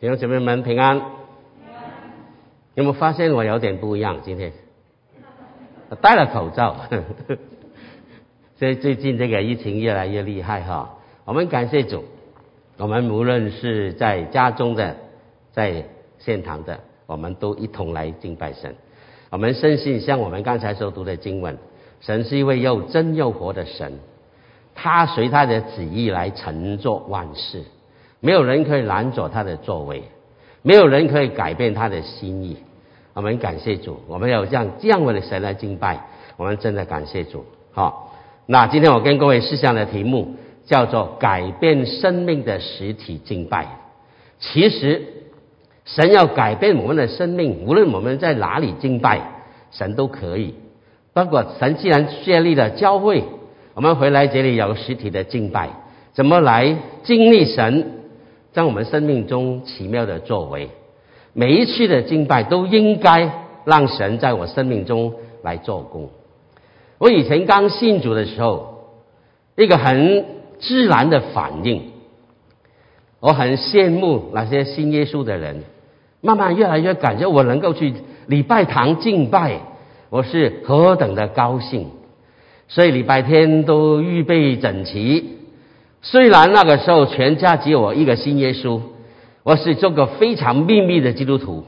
弟兄姐妹们平安。有没有发现我有点不一样？今天戴了口罩，所以最近这个疫情越来越厉害哈。我们感谢主，我们无论是在家中的，在现堂的，我们都一同来敬拜神。我们深信，像我们刚才所读的经文，神是一位又真又活的神，他随他的旨意来乘坐万事，没有人可以拦阻他的作为。没有人可以改变他的心意。我们感谢主，我们有这样这样的神来敬拜，我们真的感谢主。好，那今天我跟各位试想的题目叫做“改变生命的实体敬拜”。其实，神要改变我们的生命，无论我们在哪里敬拜，神都可以。包括神既然建立了教会，我们回来这里有实体的敬拜，怎么来经历神？在我们生命中奇妙的作为，每一次的敬拜都应该让神在我生命中来做工。我以前刚信主的时候，一个很自然的反应，我很羡慕那些信耶稣的人，慢慢越来越感觉我能够去礼拜堂敬拜，我是何等的高兴，所以礼拜天都预备整齐。虽然那个时候全家只有我一个信耶稣，我是做个非常秘密的基督徒，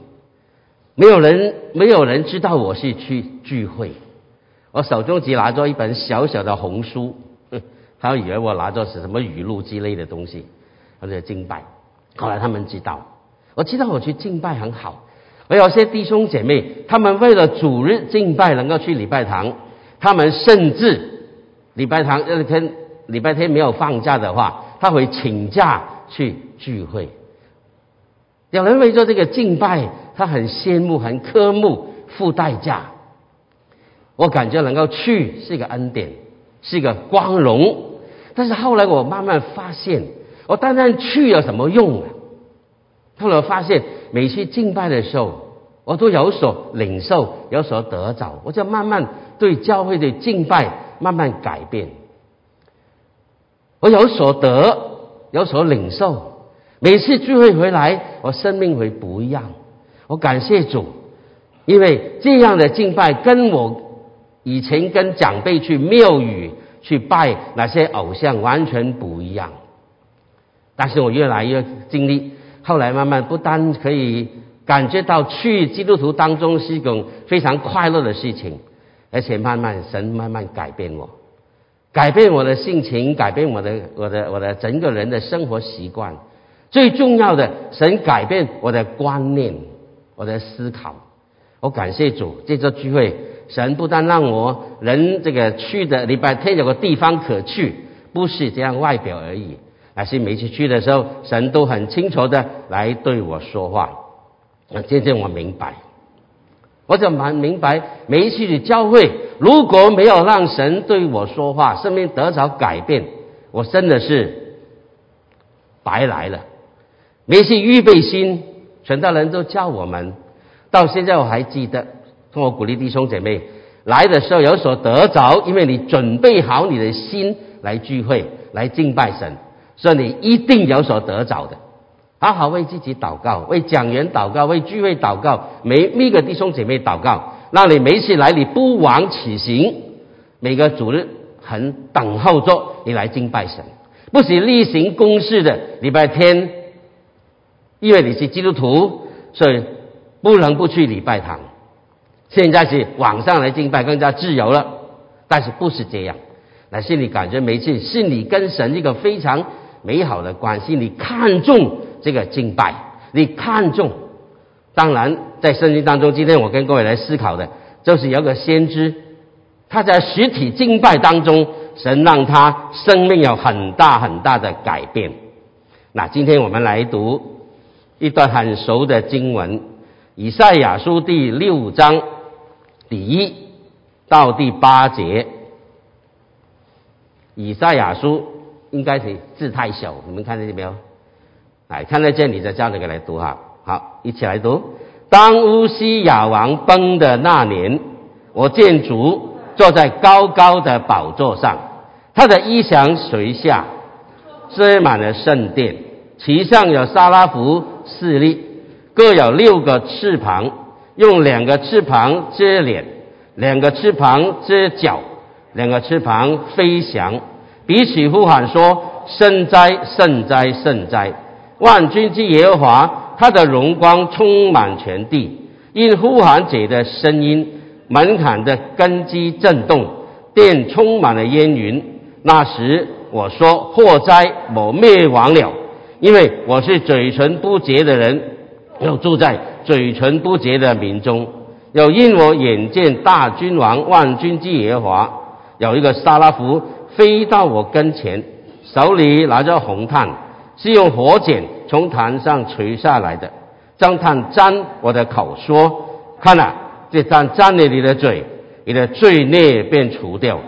没有人没有人知道我是去聚会。我手中只拿着一本小小的红书，他以为我拿着是什么语录之类的东西，或者敬拜。后来他们知道，我知道我去敬拜很好。我有些弟兄姐妹，他们为了主日敬拜能够去礼拜堂，他们甚至礼拜堂那天。礼拜天没有放假的话，他会请假去聚会。有人为做这个敬拜，他很羡慕、很渴慕、付代价。我感觉能够去是一个恩典，是一个光荣。但是后来我慢慢发现，我单单去有什么用啊？后来发现，每次敬拜的时候，我都有所领受，有所得着，我就慢慢对教会的敬拜慢慢改变。我有所得，有所领受。每次聚会回来，我生命会不一样。我感谢主，因为这样的敬拜跟我以前跟长辈去庙宇去拜那些偶像完全不一样。但是我越来越经历，后来慢慢不单可以感觉到去基督徒当中是一种非常快乐的事情，而且慢慢神慢慢改变我。改变我的性情，改变我的我的我的整个人的生活习惯。最重要的，神改变我的观念，我的思考。我感谢主，这次聚会，神不但让我人这个去的礼拜天有个地方可去，不是这样外表而已，而是每次去的时候，神都很清楚的来对我说话。那渐渐我明白。我就蛮明白，每一次的教会，如果没有让神对我说话，生命得着改变，我真的是白来了。每次预备心，全大人都教我们，到现在我还记得，通过鼓励弟兄姐妹来的时候有所得着，因为你准备好你的心来聚会，来敬拜神，所以你一定有所得着的。好好为自己祷告，为讲员祷告，为聚会祷告，每每个弟兄姐妹祷告，让你每次来你不枉此行。每个主日很等候着你来敬拜神，不是例行公事的礼拜天，因为你是基督徒，所以不能不去礼拜堂。现在是网上来敬拜更加自由了，但是不是这样？那是你感觉每次是你跟神一个非常美好的关系，你看重。这个敬拜，你看重。当然，在圣经当中，今天我跟各位来思考的，就是有个先知，他在实体敬拜当中，神让他生命有很大很大的改变。那今天我们来读一段很熟的经文，《以赛亚书》第六章第一到第八节，《以赛亚书》应该是字太小，你们看得见没有？哎，看得见你在叫那个来读哈，好，一起来读。当乌西亚王崩的那年，我见主坐在高高的宝座上，他的衣裳垂下，遮满了圣殿，其上有沙拉弗四粒，各有六个翅膀，用两个翅膀遮脸，两个翅膀遮脚，两个翅膀飞翔，彼此呼喊说：“圣哉，圣哉，圣哉！万军之耶和华，他的荣光充满全地。”因呼喊者的声音，门槛的根基震动，殿充满了烟云。那时我说：“祸灾，我灭亡了，因为我是嘴唇不洁的人，又住在嘴唇不洁的民中。又因我眼见大君王万军之耶和华，有一个沙拉夫飞到我跟前，手里拿着红炭，是用火剪从坛上垂下来的。”将炭沾我的口，说：“看了，这炭沾了你的嘴，你的罪孽便除掉，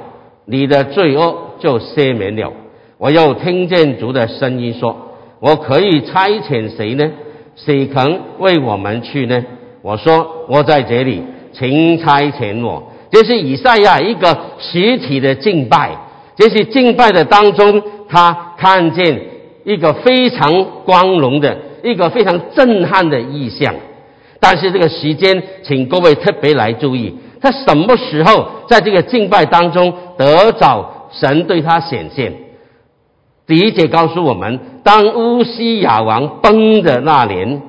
你的罪恶就赦免了。”我又听见主的声音说：“我可以差遣谁呢？谁肯为我们去呢？”我说：“我在这里，请差遣我。”这是以赛亚一个实体的敬拜，这是敬拜的当中，他看见一个非常光荣的。一个非常震撼的意象，但是这个时间，请各位特别来注意，他什么时候在这个敬拜当中得着神对他显现？第一节告诉我们，当乌西亚王崩的那年，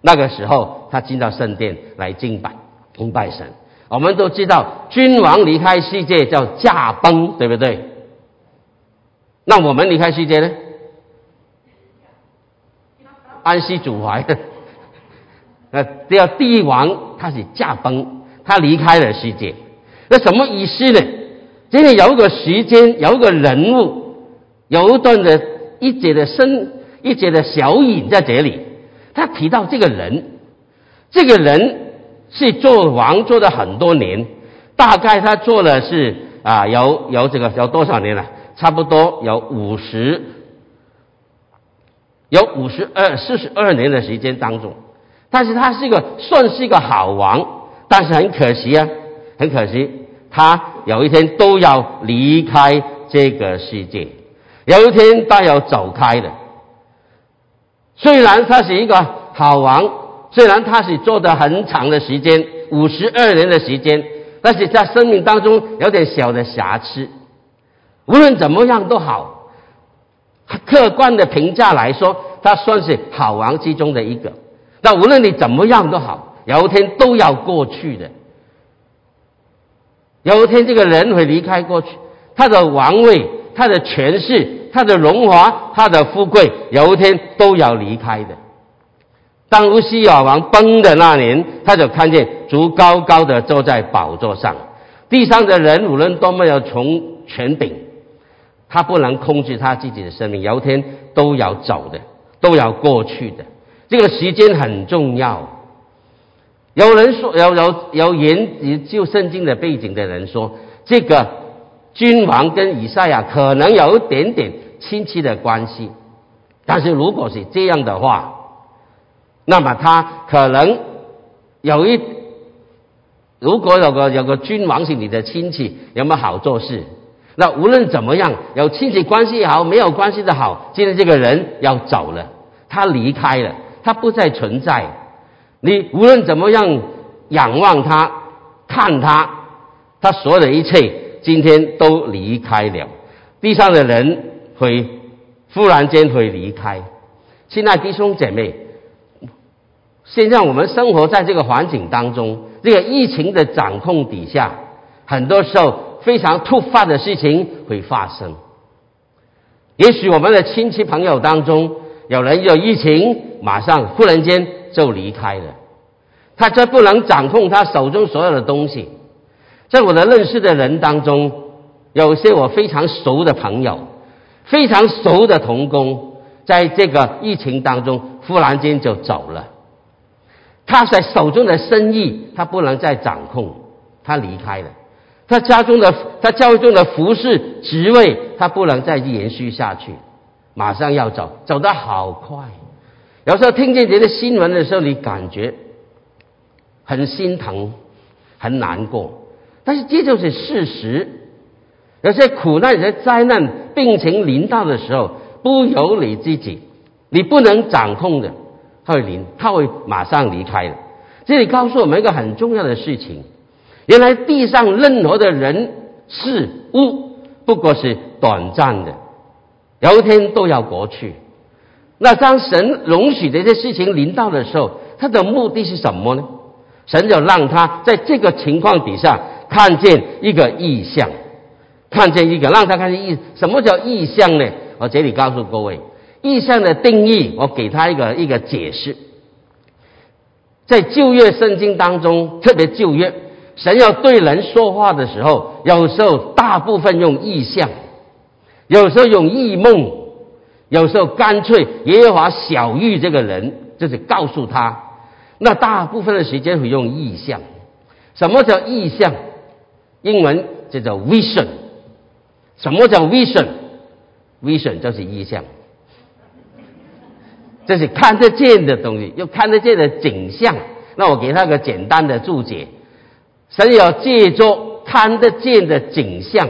那个时候他进到圣殿来敬拜崇拜神。我们都知道，君王离开世界叫驾崩，对不对？那我们离开世界呢？安息主怀，那只要帝王，他是驾崩，他离开了世界，那什么意思呢？这里有一个时间，有一个人物，有一段的一节的生，一节的小影在这里。他提到这个人，这个人是做王做了很多年，大概他做了是啊，有有这个有多少年了？差不多有五十。有五十二、四十二年的时间当中，但是他是一个算是一个好王，但是很可惜啊，很可惜，他有一天都要离开这个世界，有一天他要走开的。虽然他是一个好王，虽然他是做的很长的时间，五十二年的时间，但是在生命当中有点小的瑕疵。无论怎么样都好。客观的评价来说，他算是好王之中的一个。那无论你怎么样都好，有一天都要过去的。有一天这个人会离开过去，他的王位、他的权势、他的荣华、他的富贵，有一天都要离开的。当乌西亚王崩的那年，他就看见主高高的坐在宝座上，地上的人无论多么有从权柄。他不能控制他自己的生命，有一天都要走的，都要过去的。这个时间很重要。有人说，有有有研究圣经的背景的人说，这个君王跟以赛亚可能有一点点亲戚的关系。但是如果是这样的话，那么他可能有一，如果有个有个君王是你的亲戚，有没有好做事？那无论怎么样，有亲戚关系也好，没有关系的好，今天这个人要走了，他离开了，他不再存在。你无论怎么样仰望他，看他，他所有的一切，今天都离开了。地上的人会忽然间会离开。亲爱弟兄姐妹，现在我们生活在这个环境当中，这个疫情的掌控底下，很多时候。非常突发的事情会发生，也许我们的亲戚朋友当中有人有疫情，马上忽然间就离开了，他这不能掌控他手中所有的东西。在我的认识的人当中，有些我非常熟的朋友，非常熟的同工，在这个疫情当中忽然间就走了，他在手中的生意他不能再掌控，他离开了。他家中的他教会中的服饰职位，他不能再延续下去，马上要走，走得好快。有时候听见这些新闻的时候，你感觉很心疼，很难过。但是这就是事实。有些苦难、有些灾难、病情临到的时候，不由你自己，你不能掌控的。他会临，他会马上离开的。这里告诉我们一个很重要的事情：原来地上任何的人事物，不过是短暂的，有一天都要过去。那当神容许这些事情临到的时候，他的目的是什么呢？神就让他在这个情况底下看见一个意象，看见一个让他看见意。什么叫意象呢？我这里告诉各位，意象的定义，我给他一个一个解释。在旧约圣经当中，特别旧约，神要对人说话的时候，有时候大部分用意象，有时候用异梦。有时候干脆耶和华小玉这个人，就是告诉他，那大部分的时间会用意象。什么叫意象？英文就叫 vision。什么叫 vision？vision 就是意象，这是看得见的东西，又看得见的景象。那我给他个简单的注解：神要借着看得见的景象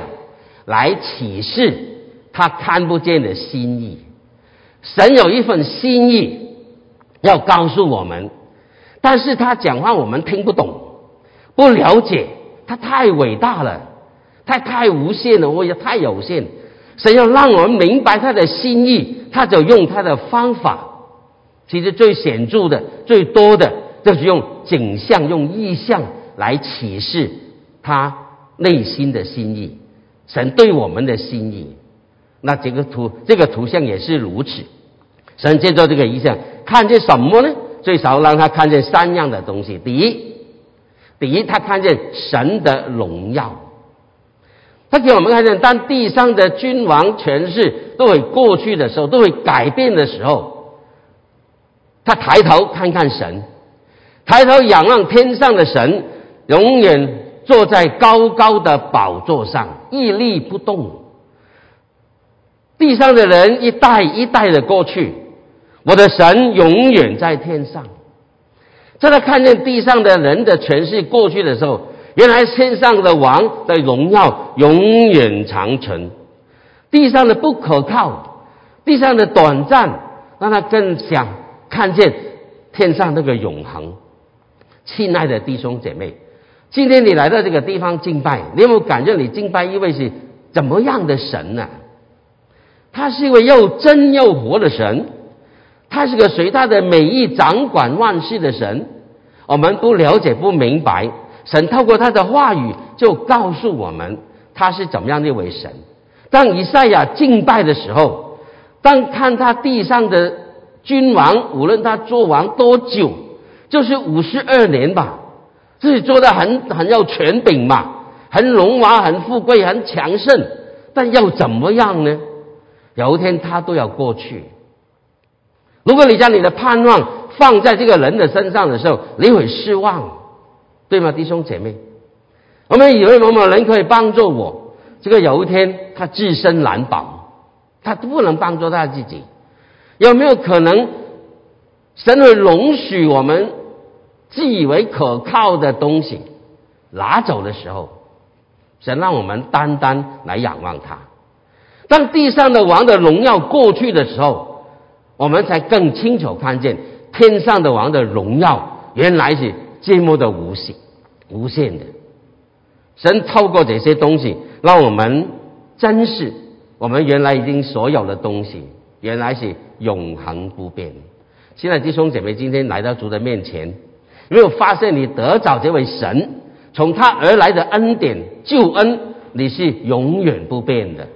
来启示他看不见的心意。神有一份心意要告诉我们，但是他讲话我们听不懂，不了解，他太伟大了，他太无限了，我也太有限。神要让我们明白他的心意，他就用他的方法。其实最显著的、最多的，就是用景象、用意象来启示他内心的心意。神对我们的心意。那这个图，这个图像也是如此。神借着这个意象，看见什么呢？最少让他看见三样的东西。第一，第一，他看见神的荣耀。他给我们看见，当地上的君王权势都会过去的时候，都会改变的时候，他抬头看看神，抬头仰望天上的神，永远坐在高高的宝座上，屹立不动。地上的人一代一代的过去，我的神永远在天上。在他看见地上的人的权势过去的时候，原来天上的王的荣耀永远长存，地上的不可靠，地上的短暂，让他更想看见天上那个永恒。亲爱的弟兄姐妹，今天你来到这个地方敬拜，你有没有感觉你敬拜一位是怎么样的神呢？他是一位又真又活的神，他是个随他的美意掌管万事的神。我们不了解不明白，神透过他的话语就告诉我们他是怎么样的一位神。当以赛亚敬拜的时候，当看他地上的君王，无论他做王多久，就是五十二年吧，自己做的很很有权柄嘛，很荣华、很富贵、很强盛，但又怎么样呢？有一天他都要过去。如果你将你的盼望放在这个人的身上的时候，你会失望，对吗，弟兄姐妹？我们以为某某人可以帮助我，这个有一天他自身难保，他不能帮助他自己。有没有可能，神会容许我们自以为可靠的东西拿走的时候，神让我们单单来仰望他。当地上的王的荣耀过去的时候，我们才更清楚看见天上的王的荣耀原来是这么的无限、无限的。神透过这些东西，让我们珍视我们原来已经所有的东西，原来是永恒不变。现在弟兄姐妹今天来到主的面前，没有发现你得着这位神从他而来的恩典救恩，你是永远不变的。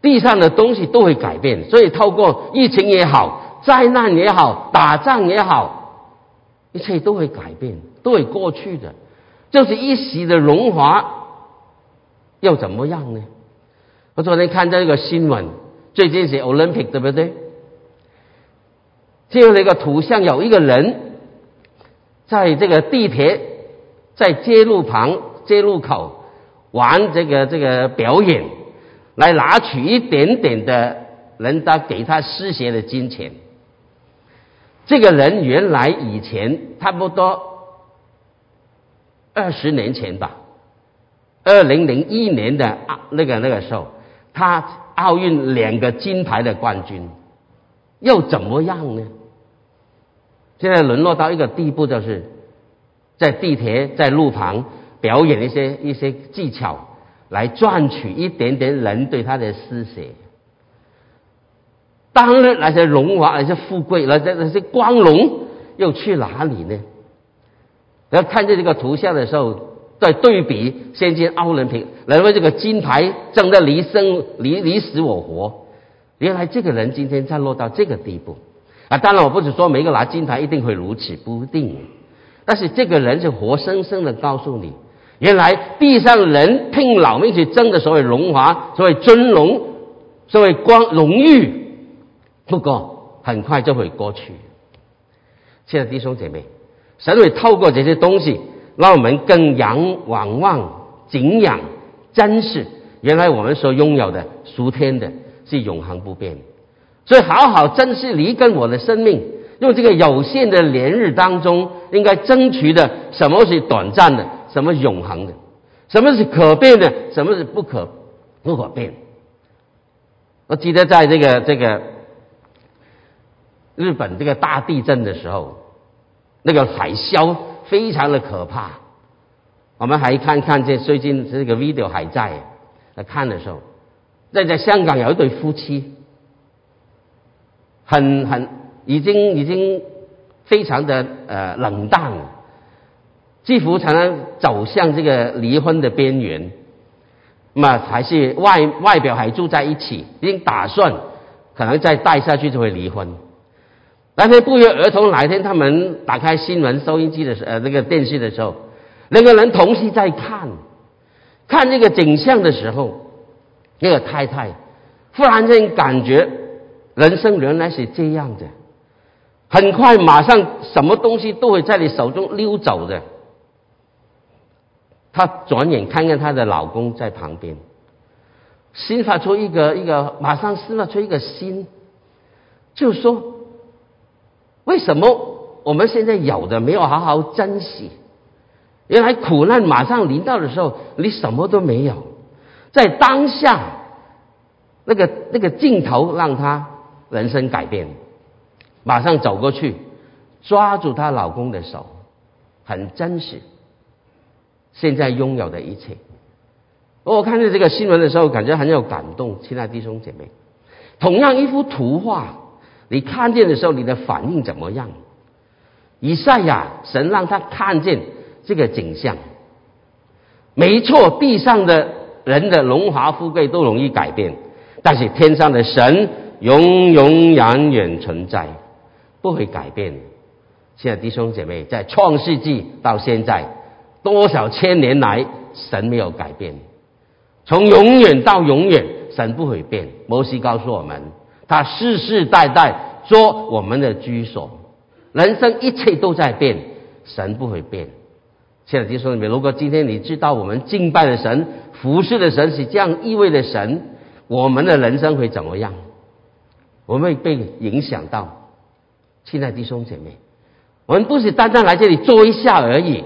地上的东西都会改变，所以透过疫情也好，灾难也好，打仗也好，一切都会改变，都会过去的。就是一时的荣华，又怎么样呢？我昨天看到一个新闻，最近是 Olympic 对不对？就那个图像，有一个人在这个地铁在街路旁、街路口玩这个这个表演。来拿取一点点的人家给他施舍的金钱。这个人原来以前差不多二十年前吧，二零零一年的啊那个那个时候，他奥运两个金牌的冠军，又怎么样呢？现在沦落到一个地步，就是在地铁、在路旁表演一些一些技巧，来赚取一点点人对他的施舍。当日那些荣华、那些富贵、那些那些光荣，又去哪里呢？然后看见这个图像的时候，在对比现今奥林匹克，认为这个金牌争得离生离离死我活，原来这个人今天才落到这个地步啊！当然，我不是说每个拿金牌一定会如此，不一定。但是这个人是活生生的告诉你，原来地上人拼老命去争的所谓荣华、所谓尊荣、所谓光荣誉。不过很快就会过去。亲爱的弟兄姐妹，神会透过这些东西，让我们更仰往望、敬仰、珍视。原来我们所拥有的属天的，是永恒不变的。所以好好珍惜你跟我的生命，用这个有限的年日当中，应该争取的什么是短暂的，什么永恒的，什么是可变的，什么是不可不可变。我记得在这个这个。日本这个大地震的时候，那个海啸非常的可怕。我们还看看这最近这个 video 还在来看的时候，在在香港有一对夫妻，很很已经已经非常的呃冷淡了，几乎常常走向这个离婚的边缘。那么还是外外表还住在一起，已经打算可能再带下去就会离婚。那天不约而同，哪一天他们打开新闻收音机的时呃那个电视的时候，两个人同时在看，看这个景象的时候，那个太太忽然间感觉人生原来是这样的，很快马上什么东西都会在你手中溜走的。她转眼看见她的老公在旁边，心发出一个一个马上释发出一个心，就说。为什么我们现在有的没有好好珍惜？原来苦难马上临到的时候，你什么都没有，在当下那个那个镜头让他人生改变，马上走过去抓住她老公的手，很真实。现在拥有的一切，我看见这个新闻的时候，感觉很有感动。亲爱的弟兄姐妹，同样一幅图画。你看见的时候，你的反应怎么样？以赛亚神让他看见这个景象，没错，地上的人的荣华富贵都容易改变，但是天上的神永永远远存在，不会改变。现在弟兄姐妹，在创世纪到现在多少千年来，神没有改变，从永远到永远，神不会变。摩西告诉我们。他世世代代做我们的居所，人生一切都在变，神不会变。现在弟兄姐妹，如果今天你知道我们敬拜的神、服侍的神是这样意味的神，我们的人生会怎么样？我们被影响到。亲爱的弟兄姐妹，我们不是单单来这里坐一下而已，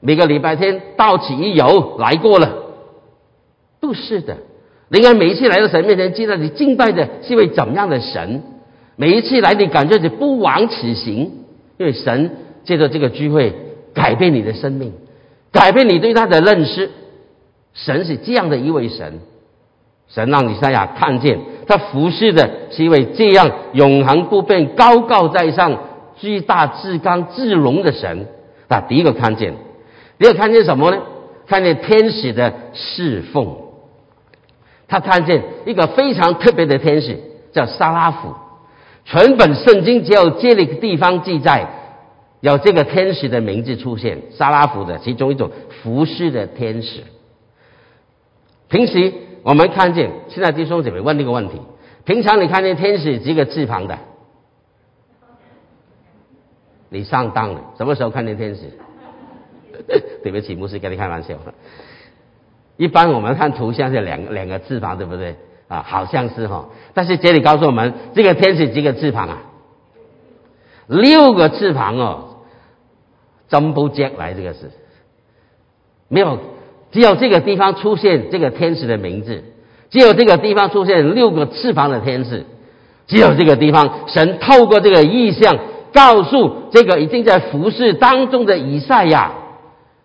每个礼拜天到此一游来过了，不是的。你看，每一次来到神面前，知道你敬拜的是位怎样的神。每一次来，你感觉你不枉此行，因为神借着这个聚会改变你的生命，改变你对他的认识。神是这样的一位神，神让你三亚看见他服侍的是一位这样永恒不变、高高在上、巨大至刚至荣的神。那第一个看见，第二个看见什么呢？看见天使的侍奉。他看见一个非常特别的天使，叫沙拉夫。全本圣经只有这里个地方记载有这个天使的名字出现，沙拉夫的其中一种服饰的天使。平时我们看见，现在弟兄姐妹问这个问题：平常你看见天使几个翅膀的？你上当了，什么时候看见天使？对不起，牧师跟你开玩笑。一般我们看图像是两两个翅膀，对不对？啊，好像是哈。但是这里告诉我们，这个天使几个翅膀啊？六个翅膀哦，真不接来这个是，没有，只有这个地方出现这个天使的名字，只有这个地方出现六个翅膀的天使，只有这个地方神透过这个意象告诉这个已经在服侍当中的以赛亚，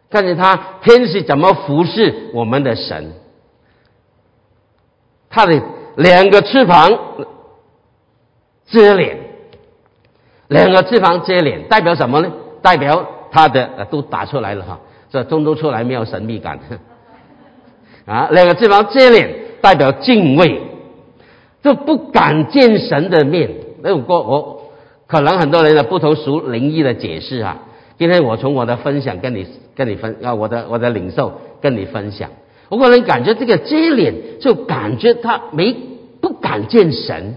看见他天使怎么服侍我们的神。他的两个翅膀遮脸，两个翅膀遮脸代表什么呢？代表他的都打出来了哈，这中都出来没有神秘感 啊。那个这帮遮脸代表敬畏，就不敢见神的面。那我我可能很多人的不同属灵异的解释啊。今天我从我的分享跟你跟你分啊，我的我的领受跟你分享。我个人感觉这个遮脸，就感觉他没不敢见神，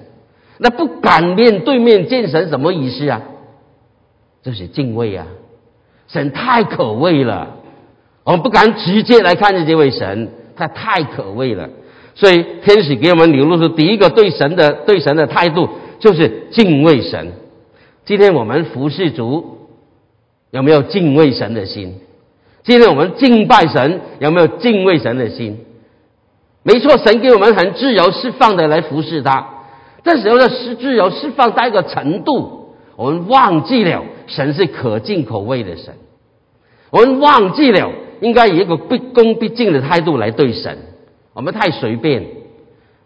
那不敢面对面见神什么意思啊？就是敬畏啊！神太可畏了，我们不敢直接来看见这位神，他太可畏了。所以天使给我们流露出第一个对神的对神的态度，就是敬畏神。今天我们服侍主，有没有敬畏神的心？今天我们敬拜神，有没有敬畏神的心？没错，神给我们很自由释放的来服侍他。这时候的自自由释放到一个程度，我们忘记了神是可敬可畏的神，我们忘记了应该以一个毕恭毕敬的态度来对神。我们太随便，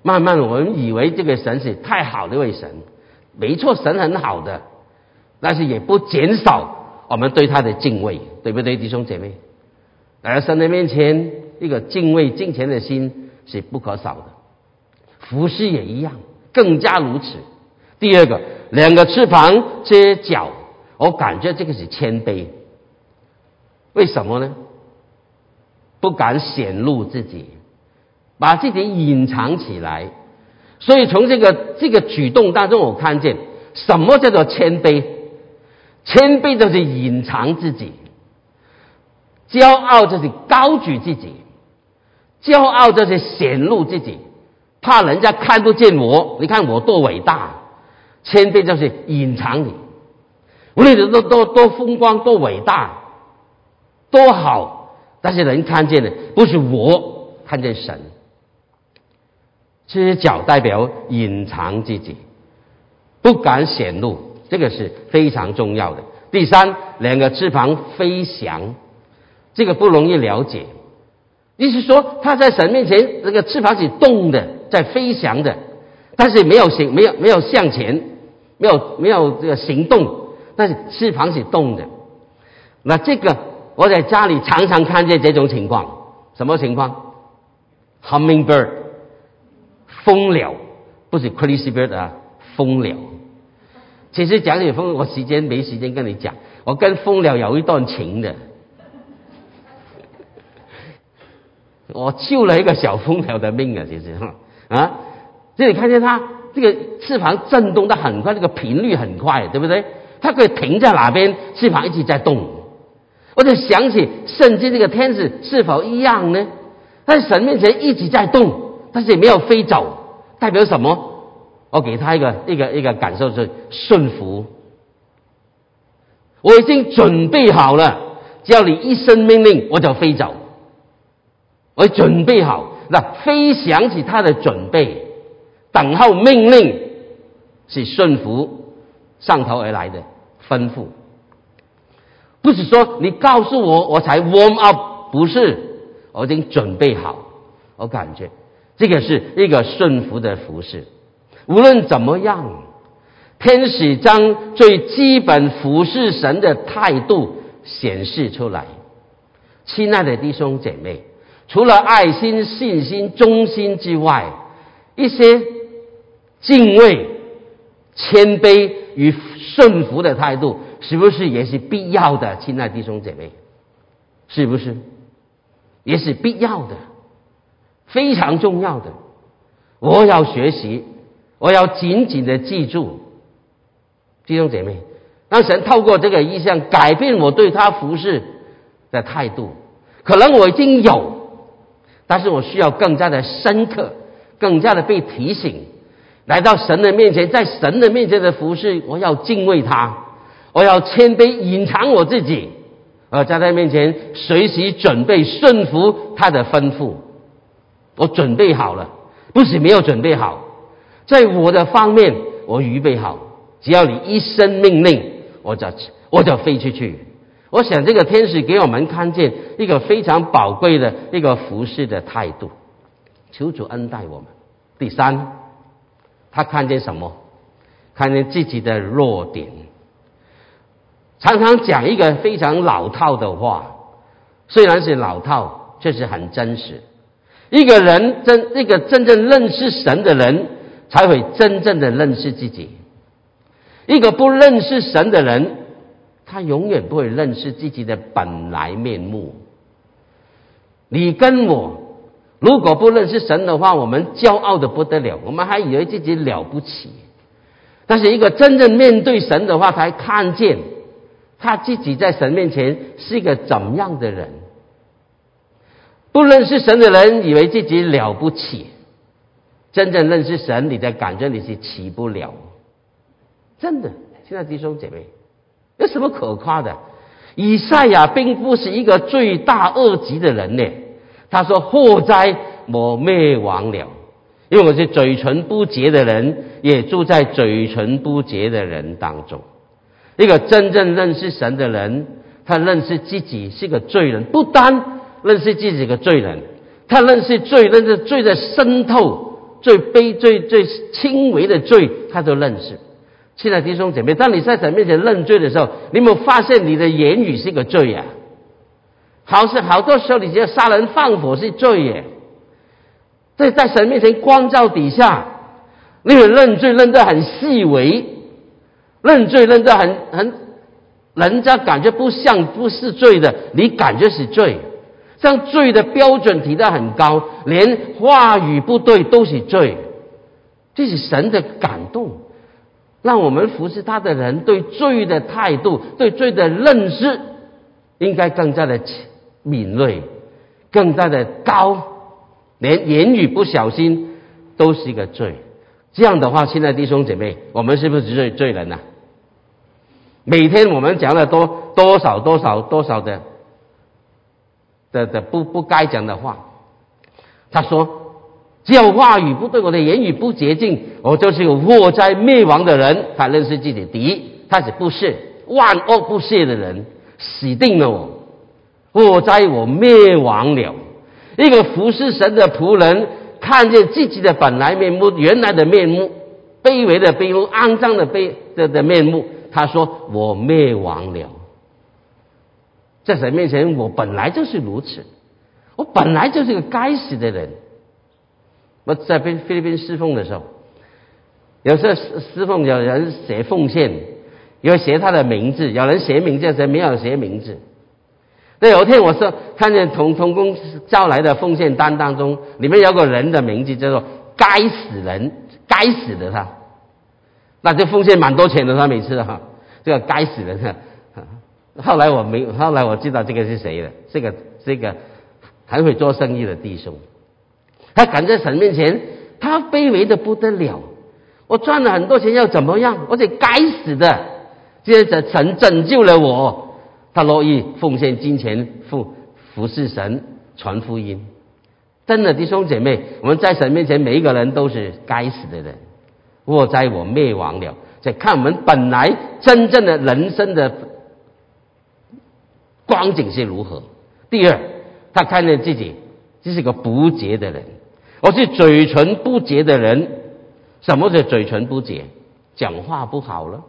慢慢我们以为这个神是太好的一位神。没错，神很好的，但是也不减少我们对他的敬畏，对不对，弟兄姐妹？来到神的面前，一个敬畏金钱的心是不可少的。服饰也一样，更加如此。第二个，两个翅膀遮脚，我感觉这个是谦卑。为什么呢？不敢显露自己，把自己隐藏起来。所以从这个这个举动当中，我看见什么叫做谦卑？谦卑就是隐藏自己。骄傲就是高举自己，骄傲就是显露自己，怕人家看不见我。你看我多伟大，谦卑就是隐藏你。无论你多多多风光、多伟大、多好，但是人看见的不是我，看见神。知脚代表隐藏自己，不敢显露，这个是非常重要的。第三，两个翅膀飞翔。这个不容易了解，意思说他在神面前，这个翅膀是动的，在飞翔的，但是没有行，没有没有向前，没有没有这个行动，但是翅膀是动的。那这个我在家里常常看见这种情况，什么情况？Hummingbird，蜂鸟，不是 crazy bird 啊，蜂鸟。其实讲起蜂，我时间没时间跟你讲，我跟蜂鸟有一段情的。我救了一个小蜂鸟的命啊！其实 啊，这里看见它这个翅膀震动的很快，这个频率很快，对不对？它可以停在哪边，翅膀一直在动。我就想起圣经这个天使是否一样呢？在神面前一直在动，但是也没有飞走，代表什么？我给他一个一个一个感受是顺服。我已经准备好了，只要你一声命令，我就飞走。我准备好，那飞翔起他的准备，等候命令，是顺服上头而来的吩咐，不是说你告诉我我才 warm up，不是，我已经准备好。我感觉这个是一个顺服的服饰。无论怎么样，天使将最基本服侍神的态度显示出来。亲爱的弟兄姐妹。除了爱心、信心、忠心之外，一些敬畏、谦卑与顺服的态度，是不是也是必要的？亲爱弟兄姐妹，是不是也是必要的？非常重要的。我要学习，我要紧紧的记住，弟兄姐妹，让神透过这个意象改变我对他服侍的态度。可能我已经有。但是我需要更加的深刻，更加的被提醒，来到神的面前，在神的面前的服侍，我要敬畏他，我要谦卑隐藏我自己，而在他面前随时准备顺服他的吩咐。我准备好了，不是没有准备好，在我的方面我预备好，只要你一声命令，我就我就飞出去。我想这个天使给我们看见一个非常宝贵的一个服侍的态度，求主恩待我们。第三，他看见什么？看见自己的弱点。常常讲一个非常老套的话，虽然是老套，却是很真实。一个人真一个真正认识神的人，才会真正的认识自己。一个不认识神的人，他永远不会认识自己的本来面目。你跟我，如果不认识神的话，我们骄傲的不得了，我们还以为自己了不起。但是一个真正面对神的话，才看见他自己在神面前是一个怎么样的人。不认识神的人以为自己了不起，真正认识神，你才感觉你是起不了。真的，现在弟兄姐妹，有什么可夸的？以赛亚并不是一个罪大恶极的人呢。他说：“祸灾，我灭亡了，因为我是嘴唇不洁的人，也住在嘴唇不洁的人当中。”一个真正认识神的人，他认识自己是个罪人，不单认识自己个罪人，他认识罪，认识罪的深透、最悲、最最轻微的罪，他都认识。亲爱的弟兄姐妹，当你在神面前认罪的时候，你有没有发现你的言语是个罪呀？好是好多时候，你觉得杀人放火是罪耶？在在神面前光照底下，你会认罪认得很细微，认罪认得很很，人家感觉不像不是罪的，你感觉是罪，像罪的标准提得很高，连话语不对都是罪，这是神的感动。让我们服侍他的人对罪的态度、对罪的认识，应该更加的敏锐、更加的高。连言语不小心都是一个罪。这样的话，现在弟兄姐妹，我们是不是罪罪人呢？每天我们讲了多多少多少多少的的的不不该讲的话。他说。只要话语不对，我的言语不洁净，我就是有祸灾灭亡的人。他认识自己敌，他是不屑万恶不屑的人，死定了我，祸灾我灭亡了。一个服侍神的仆人，看见自己的本来面目，原来的面目，卑微的卑目，肮脏的卑的的面目，他说我灭亡了。在神面前，我本来就是如此，我本来就是个该死的人。我在菲菲律宾侍奉的时候，有时候侍奉有人写奉献，有写他的名字，有人写名字，谁没有写名字？那有一天我说看见同同工招来的奉献单当中，里面有个人的名字叫做“该死人”，该死的他，那就奉献蛮多钱的他每次哈，这个该死的人。后来我没，后来我知道这个是谁了，这个这个很会做生意的弟兄。他敢在神面前，他卑微的不得了。我赚了很多钱，要怎么样？我得该死的。接着神拯救了我，他乐意奉献金钱，服服侍神，传福音。真的弟兄姐妹，我们在神面前，每一个人都是该死的人。祸灾我灭亡了，再看我们本来真正的人生的光景是如何。第二，他看见自己这是个不洁的人。我是嘴唇不洁的人，什么是嘴唇不洁？讲话不好了。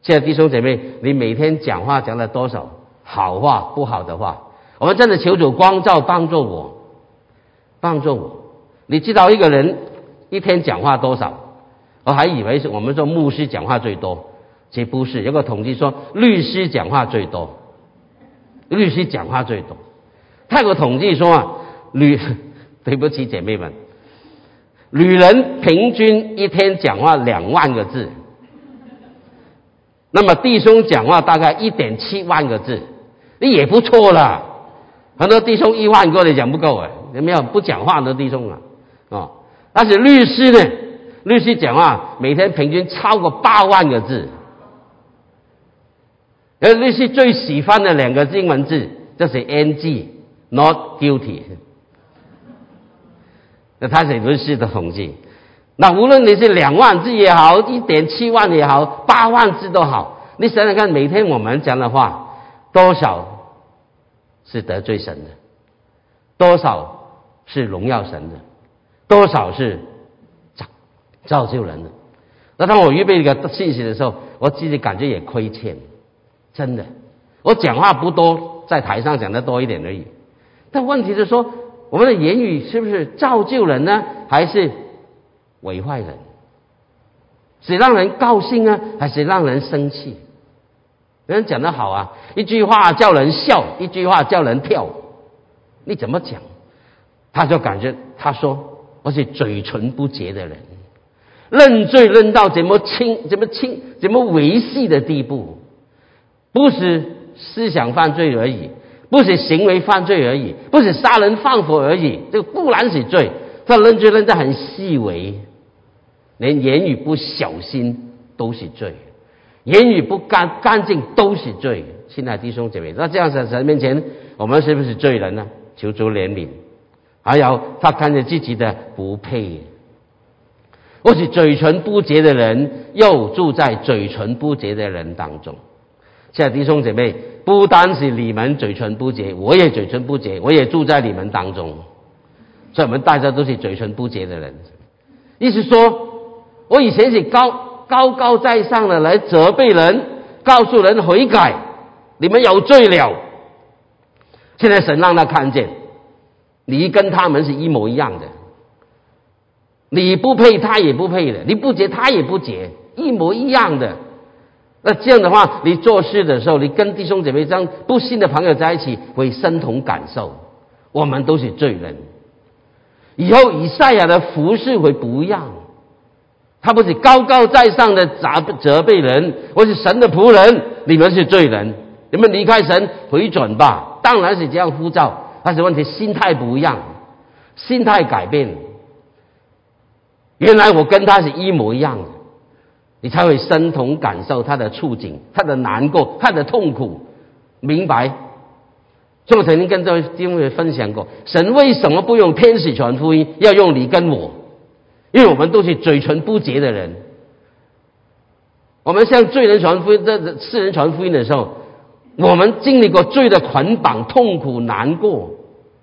现在弟兄姐妹，你每天讲话讲了多少好话、不好的话？我们真的求主光照，帮助我，帮助我。你知道一个人一天讲话多少？我还以为是我们说牧师讲话最多，其实不是。有个统计说律师讲话最多，律师讲话最多。泰国统计说啊，女。对不起，姐妹们，女人平均一天讲话两万个字，那么弟兄讲话大概一点七万个字，你也不错了。很多弟兄一万个都讲不够啊，有没有不讲话的弟兄啊？哦，但是律师呢？律师讲话每天平均超过八万个字，而律师最喜欢的两个英文字就是 “ng”，not guilty。那他是律师的统计，那无论你是两万字也好，一点七万也好，八万字都好，你想想看，每天我们讲的话，多少是得罪神的，多少是荣耀神的，多少是造就人的。那当我预备一个信息的时候，我自己感觉也亏欠，真的。我讲话不多，在台上讲的多一点而已。但问题是说，我们的言语是不是造就人呢，还是毁坏人？是让人高兴呢，还是让人生气？人讲的好啊，一句话叫人笑，一句话叫人跳。你怎么讲？他就感觉他说我是嘴唇不洁的人，认罪认到怎么轻、怎么轻、怎么维系的地步，不是思想犯罪而已，不是行为犯罪而已，不是杀人放火而已。这个固然是罪，他认罪认得很细微。连言语不小心都是罪，言语不干干净都是罪。亲爱的弟兄姐妹，那这样在神面前，我们是不是罪人呢？求主怜悯。还有他看着自己的不配，我是嘴唇不洁的人，又住在嘴唇不洁的人当中。亲爱的弟兄姐妹，不单是你们嘴唇不洁，我也嘴唇不洁，我也住在你们当中。所以，我们大家都是嘴唇不洁的人。意思说。我以前是高高高在上的来责备人，告诉人悔改，你们有罪了。现在神让他看见，你跟他们是一模一样的，你不配，他也不配的；你不结，他也不结，一模一样的。那这样的话，你做事的时候，你跟弟兄姐妹这样不信的朋友在一起，会身同感受。我们都是罪人，以后以赛亚的服饰会不一样。他不是高高在上的责责备人，我是神的仆人，你们是罪人，你们离开神回转吧。当然是这样呼召，但是问题心态不一样，心态改变。原来我跟他是一模一样的，你才会身同感受他的处境，他的难过，他的痛苦，明白。就我曾经跟这位弟兄分享过，神为什么不用天使传福音，要用你跟我？因为我们都是嘴唇不洁的人，我们向罪人传福音、这世人传福音的时候，我们经历过罪的捆绑、痛苦、难过、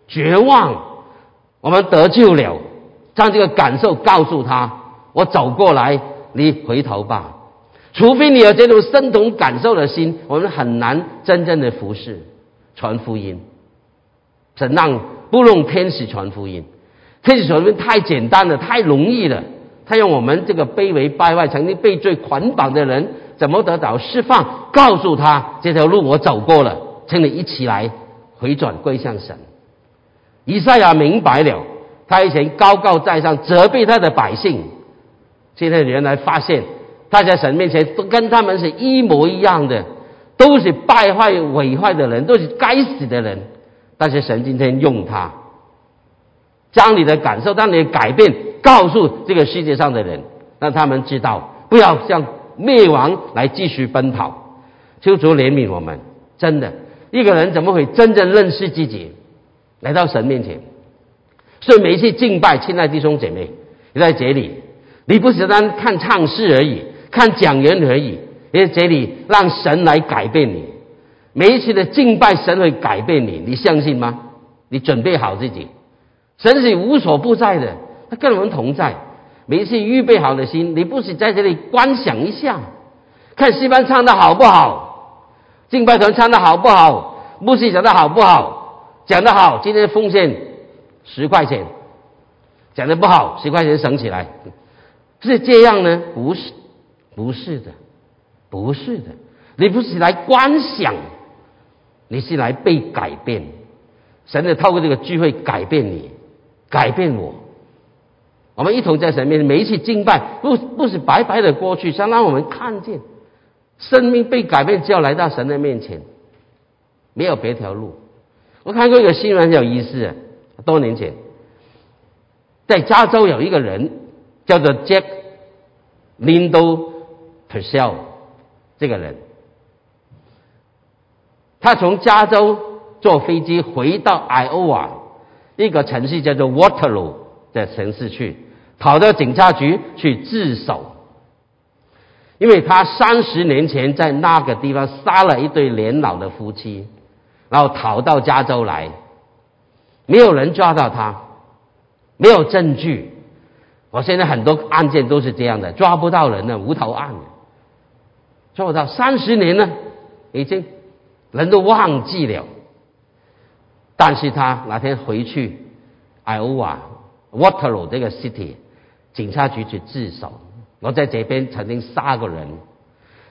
绝望，我们得救了，将这个感受告诉他：我走过来，你回头吧。除非你有这种深同感受的心，我们很难真正的服侍、传福音。怎让不用天使传福音？天使传福音太简单了，太容易了。他用我们这个卑微败坏、曾经被罪捆绑的人，怎么得到释放？告诉他这条路我走过了，请你一起来回转归向神。以赛亚明白了，他以前高高在上责备他的百姓，现在原来发现他在神面前都跟他们是一模一样的，都是败坏毁坏的人，都是该死的人。但是神今天用他。将你的感受，将你的改变告诉这个世界上的人，让他们知道，不要向灭亡来继续奔跑。求主怜悯我们，真的，一个人怎么会真正认识自己，来到神面前？所以每一次敬拜，亲爱弟兄姐妹，你在这里，你不是单看唱诗而已，看讲员而已，你在这里让神来改变你。每一次的敬拜，神会改变你，你相信吗？你准备好自己。神是无所不在的，他跟我们同在。每一次预备好的心，你不是在这里观想一下，看戏班唱的好不好，敬拜团唱的好不好，牧师讲的好不好，讲的好，今天奉献十块钱；讲的不好，十块钱省起来，是这样呢？不是，不是的，不是的。你不是来观想，你是来被改变。神的透过这个聚会改变你。改变我，我们一同在神面前，每一次敬拜，不不是白白的过去，想让我们看见生命被改变，就要来到神的面前，没有别条路。我看过一个新闻，很有意思。多年前，在加州有一个人叫做 Jack Lindo Purcell，这个人，他从加州坐飞机回到爱奥瓦。一个城市叫做 Waterloo 的城市去，跑到警察局去自首，因为他三十年前在那个地方杀了一对年老的夫妻，然后逃到加州来，没有人抓到他，没有证据。我现在很多案件都是这样的，抓不到人呢，无头案，抓不到三十年了，已经人都忘记了。但是他哪天回去艾欧瓦 Waterloo 这个 city 警察局去自首。我在这边曾经杀过人，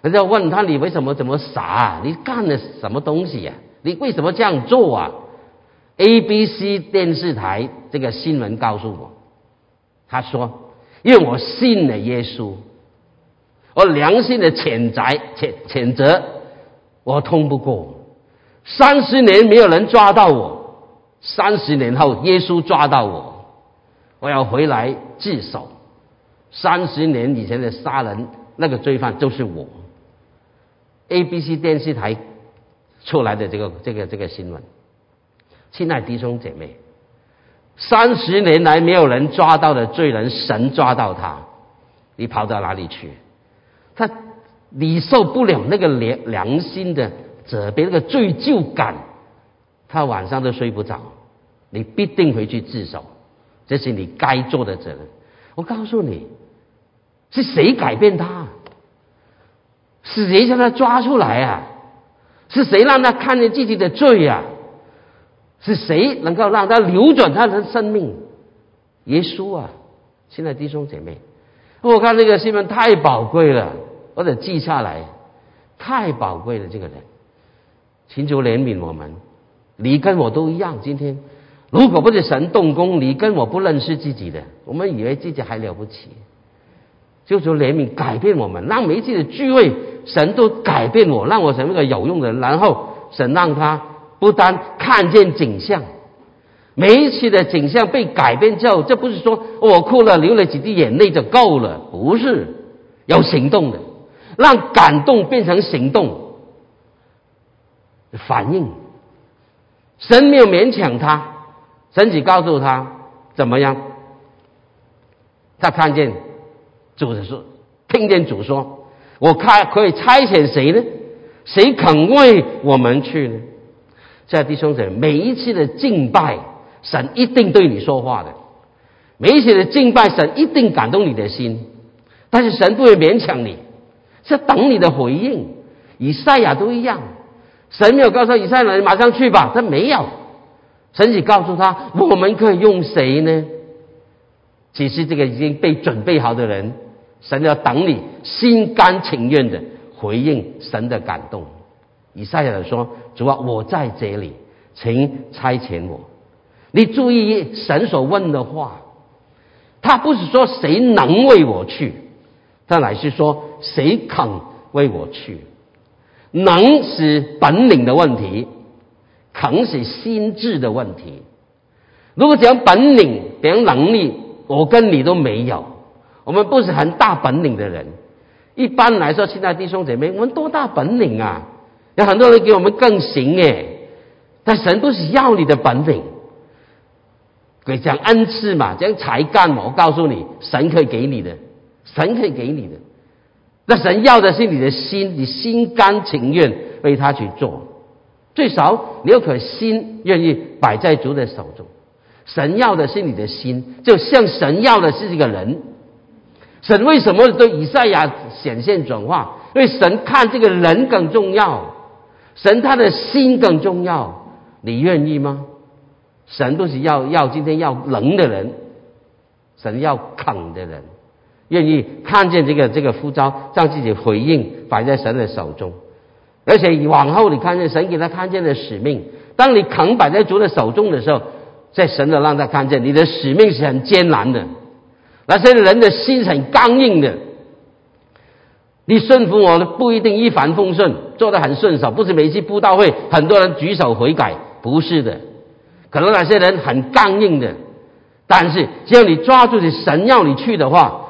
人家问他你为什么这么傻？你干了什么东西呀？你为什么这样做啊？A B C 电视台这个新闻告诉我，他说因为我信了耶稣，我良心的谴责谴谴责我通不过，三十年没有人抓到我，三十年后耶稣抓到我，我要回来自首。三十年以前的杀人那个罪犯就是我。A B C 电视台出来的这个这个这个新闻，亲爱弟兄姐妹，三十年来没有人抓到的罪人，神抓到他，你跑到哪里去？他你受不了那个良良心的责备，那个罪疚感，他晚上都睡不着，你必定回去自首，这是你该做的责任。我告诉你。是谁改变他？是谁将他抓出来啊？是谁让他看见自己的罪呀？是谁能够让他扭转他的生命？耶稣啊！现在弟兄姐妹，我看这个新闻太宝贵了，我得记下来。太宝贵了，这个人，请求怜悯我们。你跟我都一样，今天如果不是神动工，你跟我不认识自己的，我们以为自己还了不起。就求怜悯改变我们，让每一次的聚会，神都改变我，让我成为一个有用的人。然后神让他不单看见景象，每一次的景象被改变之后，这不是说我哭了流了几滴眼泪就够了，不是有行动的，让感动变成行动反应。神没有勉强他，神只告诉他怎么样，他看见。主说，听见主说：“我看可以差遣谁呢？谁肯为我们去呢？”在弟兄姊妹，每一次的敬拜，神一定对你说话的；每一次的敬拜，神一定感动你的心。但是神不会勉强你，是等你的回应。以赛亚都一样，神没有告诉以赛亚你马上去吧，他没有。神只告诉他：我们可以用谁呢？其实这个已经被准备好的人。神要等你心甘情愿的回应神的感动。以赛亚说：“主啊，我在这里，请差遣我。”你注意神所问的话，他不是说谁能为我去，他乃是说谁肯为我去。能是本领的问题，肯是心智的问题。如果讲本领、讲能力，我跟你都没有。我们不是很大本领的人，一般来说，亲爱弟兄姐妹，我们多大本领啊？有很多人给我们更行哎，但神不是要你的本领，可以讲恩赐嘛，讲才干嘛？我告诉你，神可以给你的，神可以给你的。那神要的是你的心，你心甘情愿为他去做，最少你有颗心愿意摆在主的手中。神要的是你的心，就像神要的是这个人。神为什么对以赛亚显现转化？因为神看这个人更重要，神他的心更重要。你愿意吗？神不是要要今天要能的人，神要肯的人，愿意看见这个这个呼召，让自己回应摆在神的手中。而且往后你看见神给他看见的使命，当你肯摆在主的手中的时候，在神的让他看见你的使命是很艰难的。那些人的心是很刚硬的，你顺服我呢不一定一帆风顺，做得很顺手，不是每次布道会很多人举手悔改，不是的，可能那些人很刚硬的，但是只要你抓住你神要你去的话，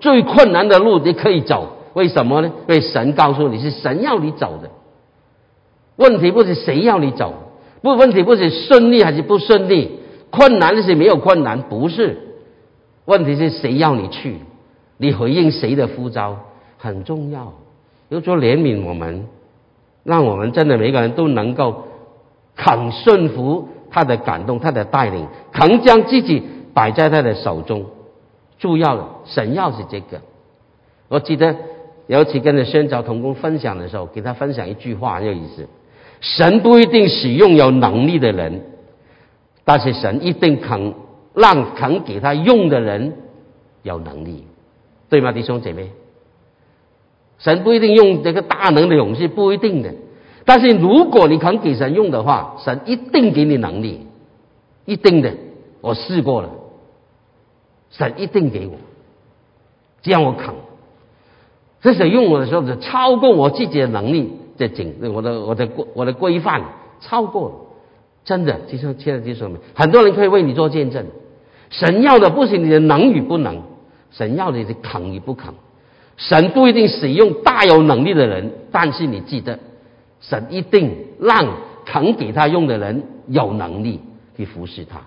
最困难的路你可以走，为什么呢？因为神告诉你是神要你走的，问题不是谁要你走，不问题不是顺利还是不顺利，困难的是没有困难，不是。问题是谁要你去？你回应谁的呼召？很重要。有说怜悯我们，让我们真的每个人都能够肯顺服他的感动、他的带领，肯将自己摆在他的手中。主要的神要是这个。我记得有一次跟着宣教同工分享的时候，给他分享一句话，很有意思：神不一定使用有能力的人，但是神一定肯让肯给他用的人有能力，对吗，弟兄姐妹？神不一定用这个大能的勇气，不一定的。但是如果你肯给神用的话，神一定给你能力，一定的。我试过了，神一定给我，这样我肯。这神用我的时候，是超过我自己的能力的紧，我的我的我的规范超过了，真的。就像现在就说明，很多人可以为你做见证。神要的不是你的能与不能，神要的是肯与不肯。神不一定使用大有能力的人，但是你记得，神一定让肯给他用的人有能力去服侍他。